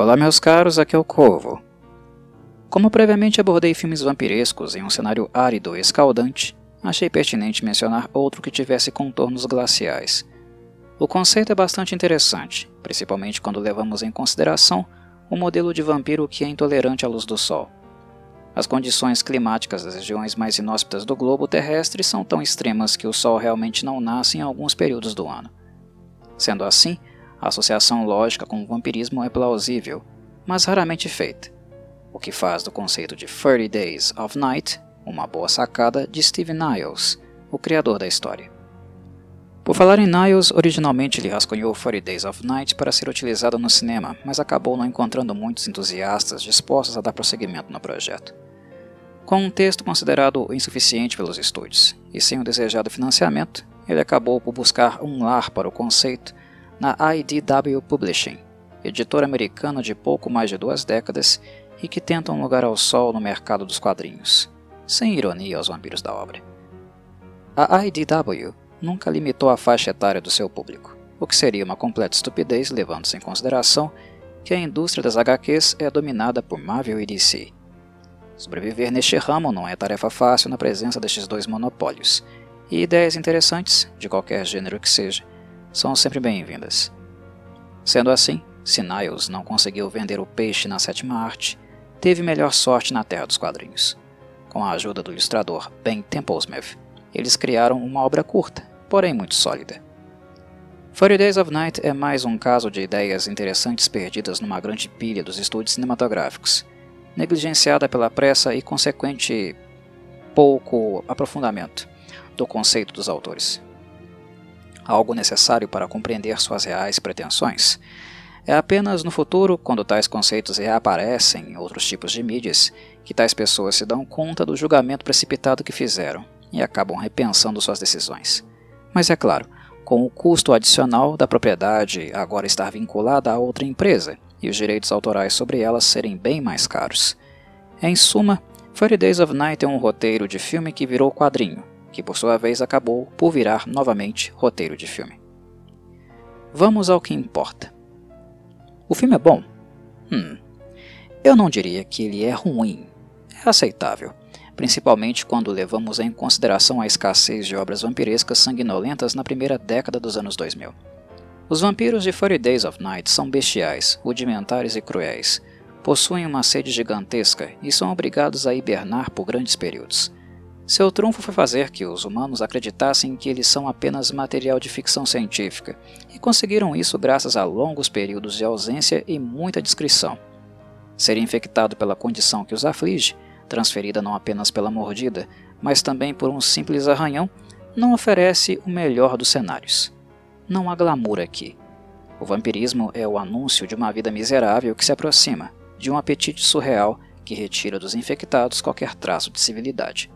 Olá, meus caros, aqui é o Corvo. Como previamente abordei filmes vampirescos em um cenário árido e escaldante, achei pertinente mencionar outro que tivesse contornos glaciais. O conceito é bastante interessante, principalmente quando levamos em consideração o modelo de vampiro que é intolerante à luz do sol. As condições climáticas das regiões mais inóspitas do globo terrestre são tão extremas que o sol realmente não nasce em alguns períodos do ano. Sendo assim, a associação lógica com o vampirismo é plausível, mas raramente feita, o que faz do conceito de 30 Days of Night uma boa sacada de Steve Niles, o criador da história. Por falar em Niles, originalmente ele rascunhou 30 Days of Night para ser utilizado no cinema, mas acabou não encontrando muitos entusiastas dispostos a dar prosseguimento no projeto. Com um texto considerado insuficiente pelos estúdios e sem o desejado financiamento, ele acabou por buscar um lar para o conceito na IDW Publishing, editora americana de pouco mais de duas décadas e que tenta um lugar ao sol no mercado dos quadrinhos, sem ironia aos vampiros da obra. A IDW nunca limitou a faixa etária do seu público, o que seria uma completa estupidez levando-se em consideração que a indústria das HQs é dominada por Marvel e DC. Sobreviver neste ramo não é tarefa fácil na presença destes dois monopólios, e ideias interessantes, de qualquer gênero que seja, são sempre bem-vindas. Sendo assim, se Niles não conseguiu vender o peixe na sétima arte, teve melhor sorte na Terra dos Quadrinhos. Com a ajuda do ilustrador Ben Templesmith, eles criaram uma obra curta, porém muito sólida. Forty Days of Night é mais um caso de ideias interessantes perdidas numa grande pilha dos estúdios cinematográficos, negligenciada pela pressa e consequente pouco aprofundamento do conceito dos autores algo necessário para compreender suas reais pretensões. É apenas no futuro, quando tais conceitos reaparecem em outros tipos de mídias, que tais pessoas se dão conta do julgamento precipitado que fizeram e acabam repensando suas decisões. Mas é claro, com o custo adicional da propriedade agora estar vinculada a outra empresa e os direitos autorais sobre elas serem bem mais caros. Em suma, Fairy Days of Night é um roteiro de filme que virou quadrinho, que por sua vez acabou por virar novamente roteiro de filme. Vamos ao que importa. O filme é bom? Hum, eu não diria que ele é ruim. É aceitável, principalmente quando levamos em consideração a escassez de obras vampirescas sanguinolentas na primeira década dos anos 2000. Os vampiros de 40 Days of Night são bestiais, rudimentares e cruéis. Possuem uma sede gigantesca e são obrigados a hibernar por grandes períodos. Seu trunfo foi fazer que os humanos acreditassem que eles são apenas material de ficção científica, e conseguiram isso graças a longos períodos de ausência e muita descrição. Ser infectado pela condição que os aflige, transferida não apenas pela mordida, mas também por um simples arranhão, não oferece o melhor dos cenários. Não há glamour aqui. O vampirismo é o anúncio de uma vida miserável que se aproxima, de um apetite surreal que retira dos infectados qualquer traço de civilidade.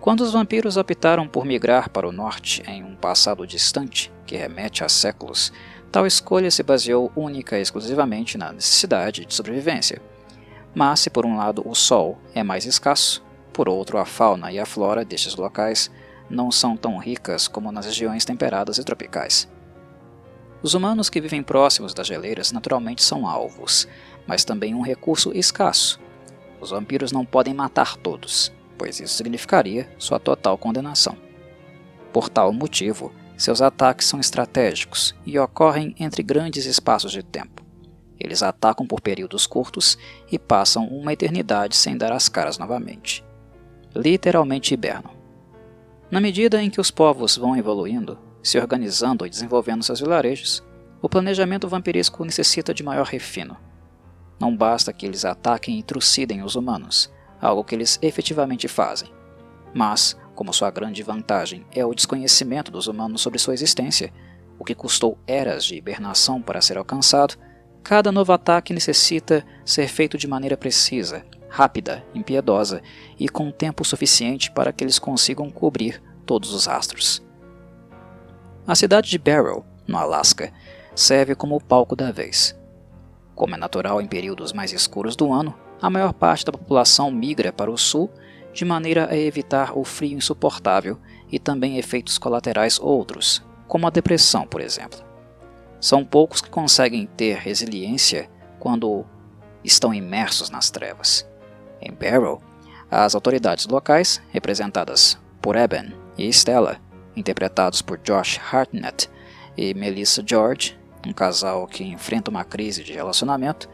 Quando os vampiros optaram por migrar para o norte em um passado distante, que remete a séculos, tal escolha se baseou única e exclusivamente na necessidade de sobrevivência. Mas se por um lado o sol é mais escasso, por outro a fauna e a flora destes locais não são tão ricas como nas regiões temperadas e tropicais. Os humanos que vivem próximos das geleiras naturalmente são alvos, mas também um recurso escasso. Os vampiros não podem matar todos, pois isso significaria sua total condenação. Por tal motivo, seus ataques são estratégicos e ocorrem entre grandes espaços de tempo. Eles atacam por períodos curtos e passam uma eternidade sem dar as caras novamente. Literalmente hibernam. Na medida em que os povos vão evoluindo, se organizando e desenvolvendo seus vilarejos, o planejamento vampiresco necessita de maior refino. Não basta que eles ataquem e trucidem os humanos, algo que eles efetivamente fazem. Mas, como sua grande vantagem é o desconhecimento dos humanos sobre sua existência, o que custou eras de hibernação para ser alcançado, cada novo ataque necessita ser feito de maneira precisa, rápida, impiedosa e com tempo suficiente para que eles consigam cobrir todos os astros. A cidade de Barrow, no Alasca, serve como o palco da vez. Como é natural em períodos mais escuros do ano, a maior parte da população migra para o sul de maneira a evitar o frio insuportável e também efeitos colaterais outros, como a depressão, por exemplo. São poucos que conseguem ter resiliência quando estão imersos nas trevas. Em Barrow, as autoridades locais, representadas por Eben e Stella, interpretados por Josh Hartnett e Melissa George, um casal que enfrenta uma crise de relacionamento,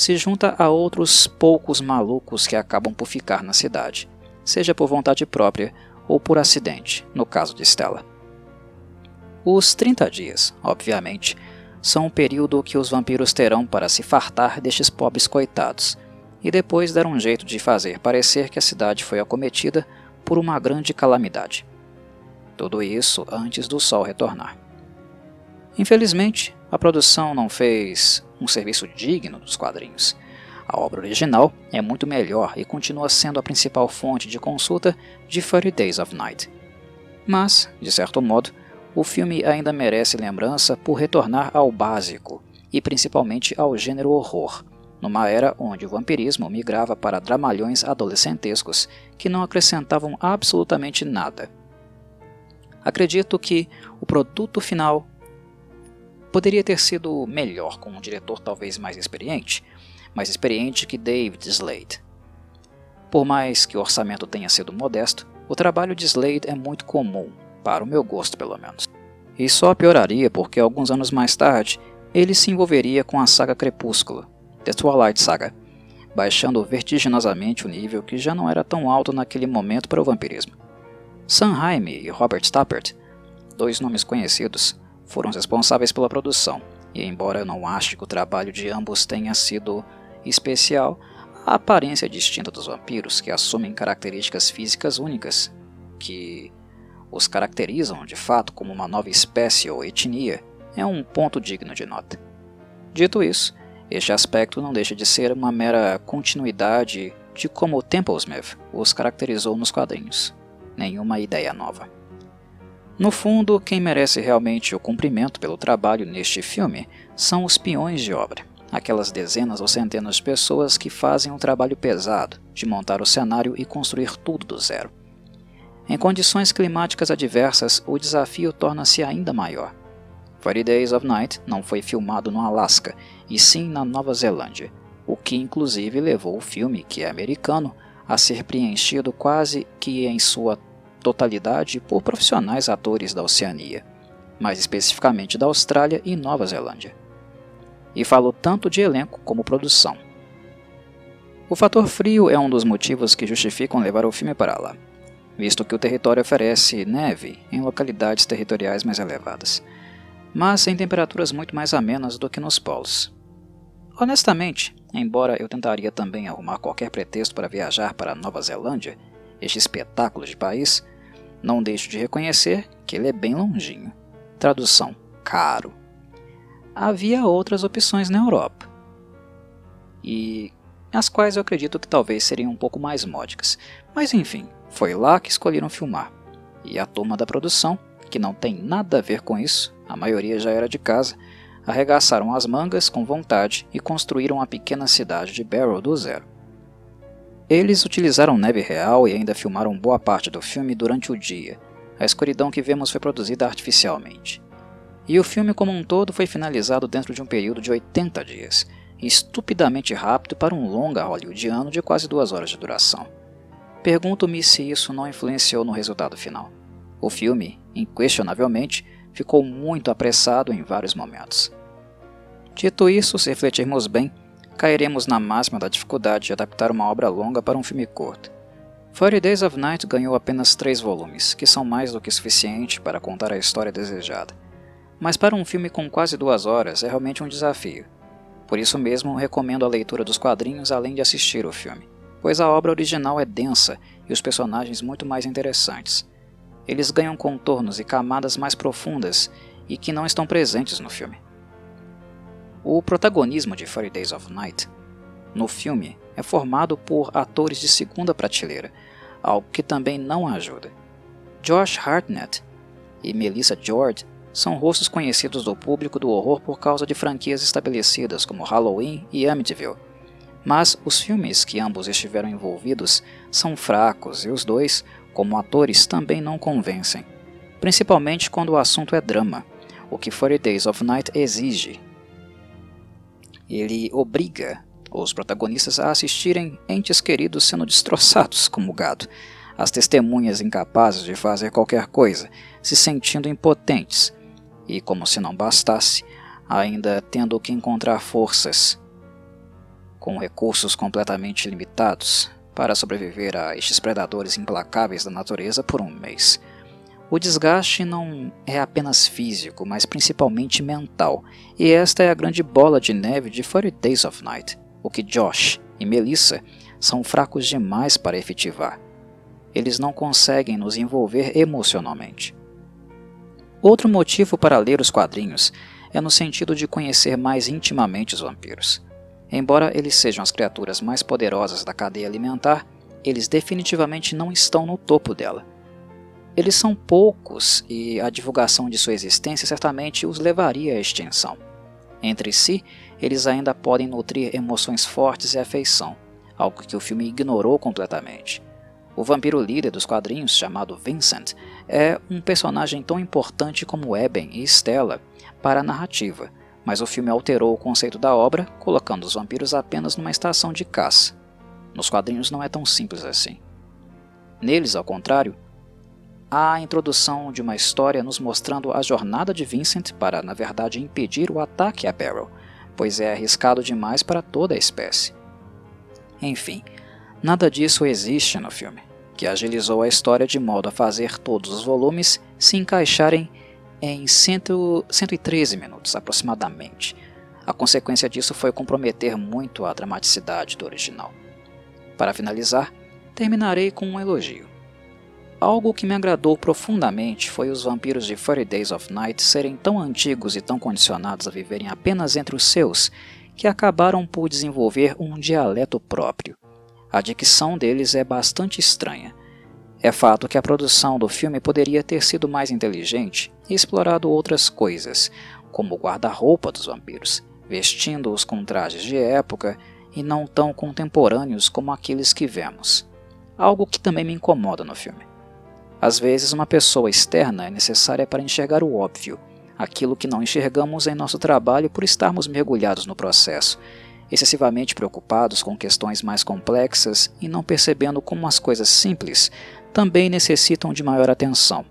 se junta a outros poucos malucos que acabam por ficar na cidade, seja por vontade própria ou por acidente, no caso de Stella. Os 30 dias, obviamente, são o período que os vampiros terão para se fartar destes pobres coitados, e depois dar um jeito de fazer parecer que a cidade foi acometida por uma grande calamidade. Tudo isso antes do sol retornar. Infelizmente, a produção não fez um serviço digno dos quadrinhos. A obra original é muito melhor e continua sendo a principal fonte de consulta de Thirty Days of Night. Mas, de certo modo, o filme ainda merece lembrança por retornar ao básico, e principalmente ao gênero horror, numa era onde o vampirismo migrava para dramalhões adolescentescos que não acrescentavam absolutamente nada. Acredito que o produto final poderia ter sido melhor com um diretor talvez mais experiente, mais experiente que David Slade. Por mais que o orçamento tenha sido modesto, o trabalho de Slade é muito comum, para o meu gosto pelo menos. E só pioraria porque alguns anos mais tarde ele se envolveria com a saga Crepúsculo, The Twilight Saga, baixando vertiginosamente o nível que já não era tão alto naquele momento para o vampirismo. Sam Raimi e Robert Stappert, dois nomes conhecidos, foram responsáveis pela produção, e embora eu não ache que o trabalho de ambos tenha sido especial, a aparência distinta dos vampiros, que assumem características físicas únicas, que os caracterizam de fato como uma nova espécie ou etnia, é um ponto digno de nota. Dito isso, este aspecto não deixa de ser uma mera continuidade de como Templesmith os caracterizou nos quadrinhos. Nenhuma ideia nova. No fundo, quem merece realmente o cumprimento pelo trabalho neste filme são os peões de obra, aquelas dezenas ou centenas de pessoas que fazem um trabalho pesado de montar o cenário e construir tudo do zero. Em condições climáticas adversas, o desafio torna-se ainda maior. Forty Days of Night não foi filmado no Alasca, e sim na Nova Zelândia, o que inclusive levou o filme, que é americano, a ser preenchido quase que em sua totalidade por profissionais atores da Oceania, mais especificamente da Austrália e Nova Zelândia. E falo tanto de elenco como produção. O fator frio é um dos motivos que justificam levar o filme para lá visto que o território oferece neve em localidades territoriais mais elevadas, mas em temperaturas muito mais amenas do que nos polos. Honestamente, embora eu tentaria também arrumar qualquer pretexto para viajar para Nova Zelândia, este espetáculo de país, não deixo de reconhecer que ele é bem longinho. Tradução: caro. Havia outras opções na Europa, e as quais eu acredito que talvez seriam um pouco mais módicas, mas enfim, foi lá que escolheram filmar. E a turma da produção, que não tem nada a ver com isso, a maioria já era de casa, arregaçaram as mangas com vontade e construíram a pequena cidade de Barrow do zero. Eles utilizaram neve real e ainda filmaram boa parte do filme durante o dia. A escuridão que vemos foi produzida artificialmente. E o filme como um todo foi finalizado dentro de um período de 80 dias, estupidamente rápido para um longa hollywoodiano de quase duas horas de duração. Pergunto-me se isso não influenciou no resultado final. O filme, inquestionavelmente, ficou muito apressado em vários momentos. Dito isso, se refletirmos bem, cairemos na máxima da dificuldade de adaptar uma obra longa para um filme curto. Forty Days of Night ganhou apenas três volumes, que são mais do que suficiente para contar a história desejada. Mas para um filme com quase duas horas é realmente um desafio. Por isso mesmo, recomendo a leitura dos quadrinhos além de assistir o filme pois a obra original é densa e os personagens muito mais interessantes. Eles ganham contornos e camadas mais profundas e que não estão presentes no filme. O protagonismo de Forty Days of Night no filme é formado por atores de segunda prateleira, algo que também não ajuda. Josh Hartnett e Melissa George são rostos conhecidos do público do horror por causa de franquias estabelecidas como Halloween e Amityville mas os filmes que ambos estiveram envolvidos são fracos e os dois, como atores, também não convencem, principalmente quando o assunto é drama, o que Forty Days of Night exige. Ele obriga os protagonistas a assistirem entes queridos sendo destroçados como gado, as testemunhas incapazes de fazer qualquer coisa, se sentindo impotentes, e como se não bastasse, ainda tendo que encontrar forças com recursos completamente limitados para sobreviver a estes predadores implacáveis da natureza por um mês. O desgaste não é apenas físico, mas principalmente mental, e esta é a grande bola de neve de 40 Days of Night, o que Josh e Melissa são fracos demais para efetivar. Eles não conseguem nos envolver emocionalmente. Outro motivo para ler os quadrinhos é no sentido de conhecer mais intimamente os vampiros. Embora eles sejam as criaturas mais poderosas da cadeia alimentar, eles definitivamente não estão no topo dela. Eles são poucos e a divulgação de sua existência certamente os levaria à extinção. Entre si, eles ainda podem nutrir emoções fortes e afeição, algo que o filme ignorou completamente. O vampiro líder dos quadrinhos, chamado Vincent, é um personagem tão importante como Eben e Stella para a narrativa, mas o filme alterou o conceito da obra, colocando os vampiros apenas numa estação de caça. Nos quadrinhos não é tão simples assim. Neles, ao contrário, há a introdução de uma história nos mostrando a jornada de Vincent para, na verdade, impedir o ataque a Barrel, pois é arriscado demais para toda a espécie. Enfim, nada disso existe no filme, que agilizou a história de modo a fazer todos os volumes se encaixarem em 100, 113 minutos aproximadamente. A consequência disso foi comprometer muito a dramaticidade do original. Para finalizar, terminarei com um elogio. Algo que me agradou profundamente foi os vampiros de 30 Days of Night serem tão antigos e tão condicionados a viverem apenas entre os seus que acabaram por desenvolver um dialeto próprio. A dicção deles é bastante estranha, é fato que a produção do filme poderia ter sido mais inteligente e explorado outras coisas, como o guarda-roupa dos vampiros, vestindo-os com trajes de época e não tão contemporâneos como aqueles que vemos. Algo que também me incomoda no filme. Às vezes, uma pessoa externa é necessária para enxergar o óbvio, aquilo que não enxergamos em nosso trabalho por estarmos mergulhados no processo, excessivamente preocupados com questões mais complexas e não percebendo como as coisas simples também necessitam de maior atenção.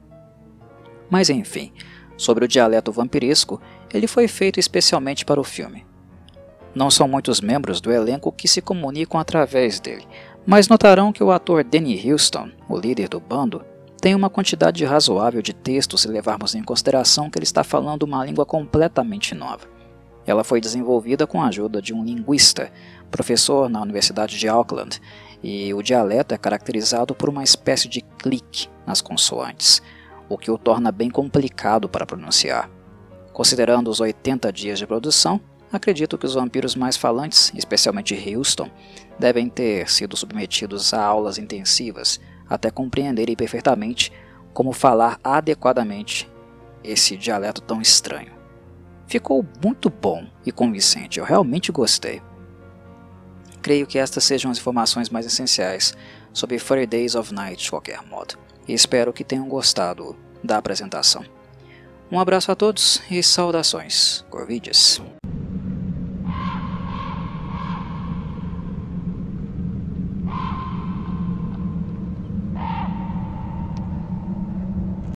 Mas enfim, sobre o dialeto vampiresco, ele foi feito especialmente para o filme. Não são muitos membros do elenco que se comunicam através dele, mas notarão que o ator Danny Houston, o líder do bando, tem uma quantidade razoável de texto se levarmos em consideração que ele está falando uma língua completamente nova. Ela foi desenvolvida com a ajuda de um linguista, professor na Universidade de Auckland, e o dialeto é caracterizado por uma espécie de clique nas consoantes, o que o torna bem complicado para pronunciar. Considerando os 80 dias de produção, acredito que os vampiros mais falantes, especialmente Houston, devem ter sido submetidos a aulas intensivas até compreenderem perfeitamente como falar adequadamente esse dialeto tão estranho. Ficou muito bom e convincente, eu realmente gostei. Creio que estas sejam as informações mais essenciais sobre 40 Days of Night de qualquer modo, e espero que tenham gostado da apresentação. Um abraço a todos e saudações, Corvides.